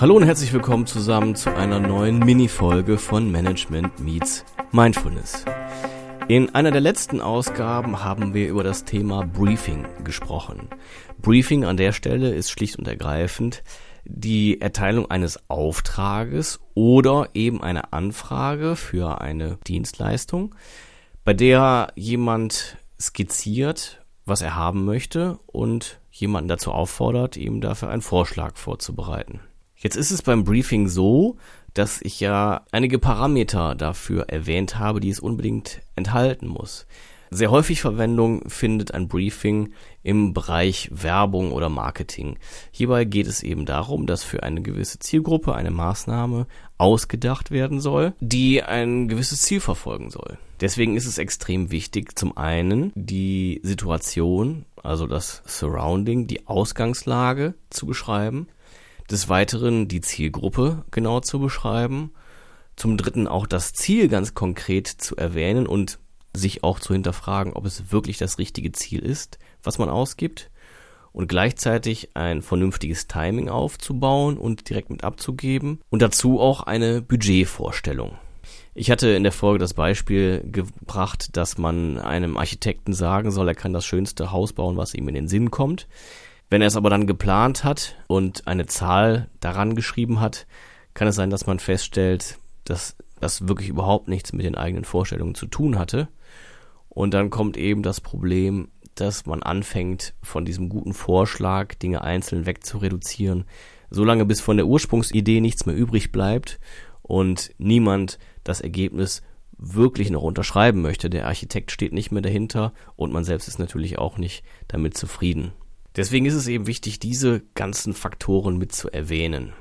Hallo und herzlich willkommen zusammen zu einer neuen Mini-Folge von Management Meets Mindfulness. In einer der letzten Ausgaben haben wir über das Thema Briefing gesprochen. Briefing an der Stelle ist schlicht und ergreifend die Erteilung eines Auftrages oder eben eine Anfrage für eine Dienstleistung, bei der jemand skizziert, was er haben möchte und jemanden dazu auffordert, ihm dafür einen Vorschlag vorzubereiten. Jetzt ist es beim Briefing so, dass ich ja einige Parameter dafür erwähnt habe, die es unbedingt enthalten muss. Sehr häufig Verwendung findet ein Briefing im Bereich Werbung oder Marketing. Hierbei geht es eben darum, dass für eine gewisse Zielgruppe eine Maßnahme ausgedacht werden soll, die ein gewisses Ziel verfolgen soll. Deswegen ist es extrem wichtig, zum einen die Situation, also das Surrounding, die Ausgangslage zu beschreiben, des Weiteren die Zielgruppe genau zu beschreiben. Zum Dritten auch das Ziel ganz konkret zu erwähnen und sich auch zu hinterfragen, ob es wirklich das richtige Ziel ist, was man ausgibt. Und gleichzeitig ein vernünftiges Timing aufzubauen und direkt mit abzugeben. Und dazu auch eine Budgetvorstellung. Ich hatte in der Folge das Beispiel gebracht, dass man einem Architekten sagen soll, er kann das schönste Haus bauen, was ihm in den Sinn kommt. Wenn er es aber dann geplant hat und eine Zahl daran geschrieben hat, kann es sein, dass man feststellt, dass das wirklich überhaupt nichts mit den eigenen Vorstellungen zu tun hatte. Und dann kommt eben das Problem, dass man anfängt, von diesem guten Vorschlag Dinge einzeln wegzureduzieren, solange bis von der Ursprungsidee nichts mehr übrig bleibt und niemand das Ergebnis wirklich noch unterschreiben möchte. Der Architekt steht nicht mehr dahinter und man selbst ist natürlich auch nicht damit zufrieden. Deswegen ist es eben wichtig, diese ganzen Faktoren mit zu erwähnen.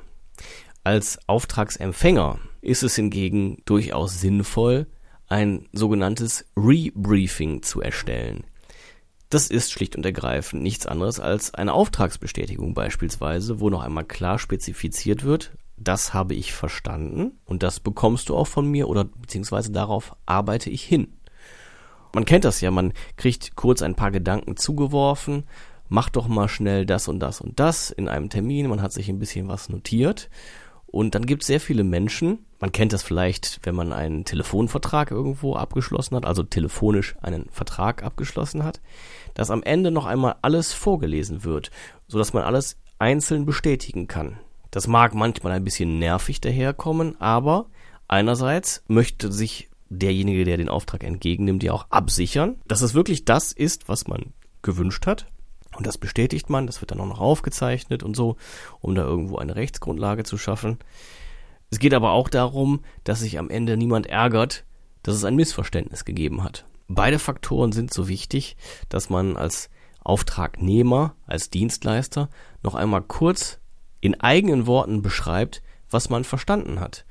Als Auftragsempfänger ist es hingegen durchaus sinnvoll, ein sogenanntes Rebriefing zu erstellen. Das ist schlicht und ergreifend nichts anderes als eine Auftragsbestätigung beispielsweise, wo noch einmal klar spezifiziert wird, das habe ich verstanden und das bekommst du auch von mir oder beziehungsweise darauf arbeite ich hin. Man kennt das ja, man kriegt kurz ein paar Gedanken zugeworfen, mach doch mal schnell das und das und das in einem Termin, man hat sich ein bisschen was notiert. Und dann gibt es sehr viele Menschen, man kennt das vielleicht, wenn man einen Telefonvertrag irgendwo abgeschlossen hat, also telefonisch einen Vertrag abgeschlossen hat, dass am Ende noch einmal alles vorgelesen wird, so dass man alles einzeln bestätigen kann. Das mag manchmal ein bisschen nervig daherkommen, aber einerseits möchte sich derjenige, der den Auftrag entgegennimmt, ja auch absichern, dass es wirklich das ist, was man gewünscht hat und das bestätigt man, das wird dann auch noch aufgezeichnet und so, um da irgendwo eine Rechtsgrundlage zu schaffen. Es geht aber auch darum, dass sich am Ende niemand ärgert, dass es ein Missverständnis gegeben hat. Beide Faktoren sind so wichtig, dass man als Auftragnehmer, als Dienstleister noch einmal kurz in eigenen Worten beschreibt, was man verstanden hat.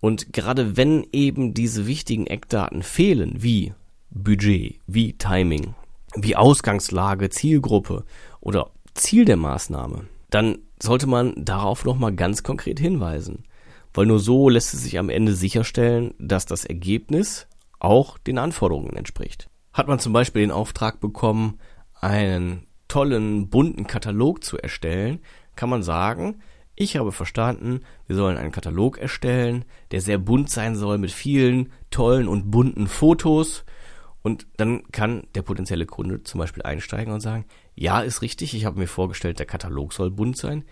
Und gerade wenn eben diese wichtigen Eckdaten fehlen, wie Budget, wie Timing, wie Ausgangslage, Zielgruppe oder Ziel der Maßnahme, dann sollte man darauf nochmal ganz konkret hinweisen. Weil nur so lässt es sich am Ende sicherstellen, dass das Ergebnis auch den Anforderungen entspricht. Hat man zum Beispiel den Auftrag bekommen, einen tollen, bunten Katalog zu erstellen, kann man sagen, ich habe verstanden, wir sollen einen Katalog erstellen, der sehr bunt sein soll mit vielen tollen und bunten Fotos und dann kann der potenzielle Kunde zum Beispiel einsteigen und sagen, ja, ist richtig, ich habe mir vorgestellt, der Katalog soll bunt sein.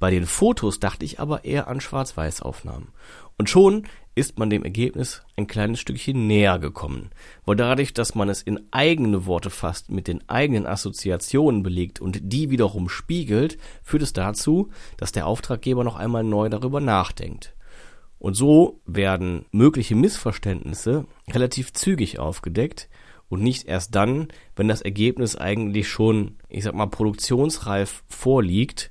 Bei den Fotos dachte ich aber eher an Schwarz-Weiß-Aufnahmen. Und schon ist man dem Ergebnis ein kleines Stückchen näher gekommen. Weil dadurch, dass man es in eigene Worte fasst, mit den eigenen Assoziationen belegt und die wiederum spiegelt, führt es dazu, dass der Auftraggeber noch einmal neu darüber nachdenkt. Und so werden mögliche Missverständnisse relativ zügig aufgedeckt und nicht erst dann, wenn das Ergebnis eigentlich schon, ich sag mal, produktionsreif vorliegt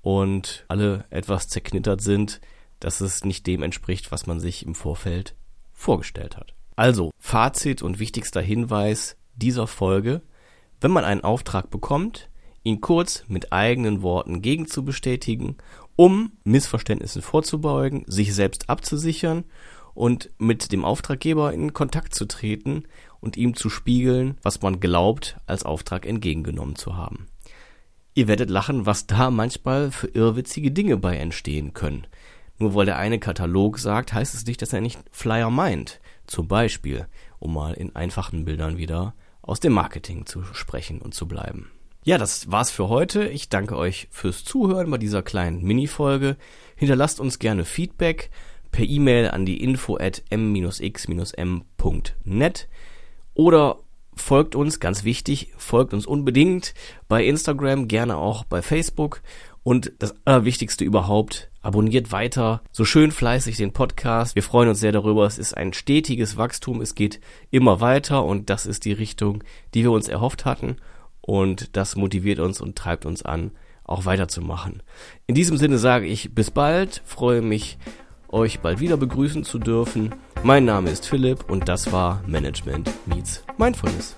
und alle etwas zerknittert sind, dass es nicht dem entspricht, was man sich im Vorfeld vorgestellt hat. Also, Fazit und wichtigster Hinweis dieser Folge, wenn man einen Auftrag bekommt, ihn kurz mit eigenen Worten gegenzubestätigen um Missverständnissen vorzubeugen, sich selbst abzusichern und mit dem Auftraggeber in Kontakt zu treten und ihm zu spiegeln, was man glaubt, als Auftrag entgegengenommen zu haben. Ihr werdet lachen, was da manchmal für irrwitzige Dinge bei entstehen können. Nur weil der eine Katalog sagt, heißt es nicht, dass er nicht Flyer meint. Zum Beispiel, um mal in einfachen Bildern wieder aus dem Marketing zu sprechen und zu bleiben. Ja, das war's für heute. Ich danke euch fürs Zuhören bei dieser kleinen Mini-Folge. Hinterlasst uns gerne Feedback per E-Mail an die info at m-x-m.net oder folgt uns, ganz wichtig, folgt uns unbedingt bei Instagram, gerne auch bei Facebook und das Allerwichtigste überhaupt, abonniert weiter so schön fleißig den Podcast. Wir freuen uns sehr darüber. Es ist ein stetiges Wachstum. Es geht immer weiter und das ist die Richtung, die wir uns erhofft hatten. Und das motiviert uns und treibt uns an, auch weiterzumachen. In diesem Sinne sage ich bis bald, freue mich, euch bald wieder begrüßen zu dürfen. Mein Name ist Philipp und das war Management Meets Mindfulness.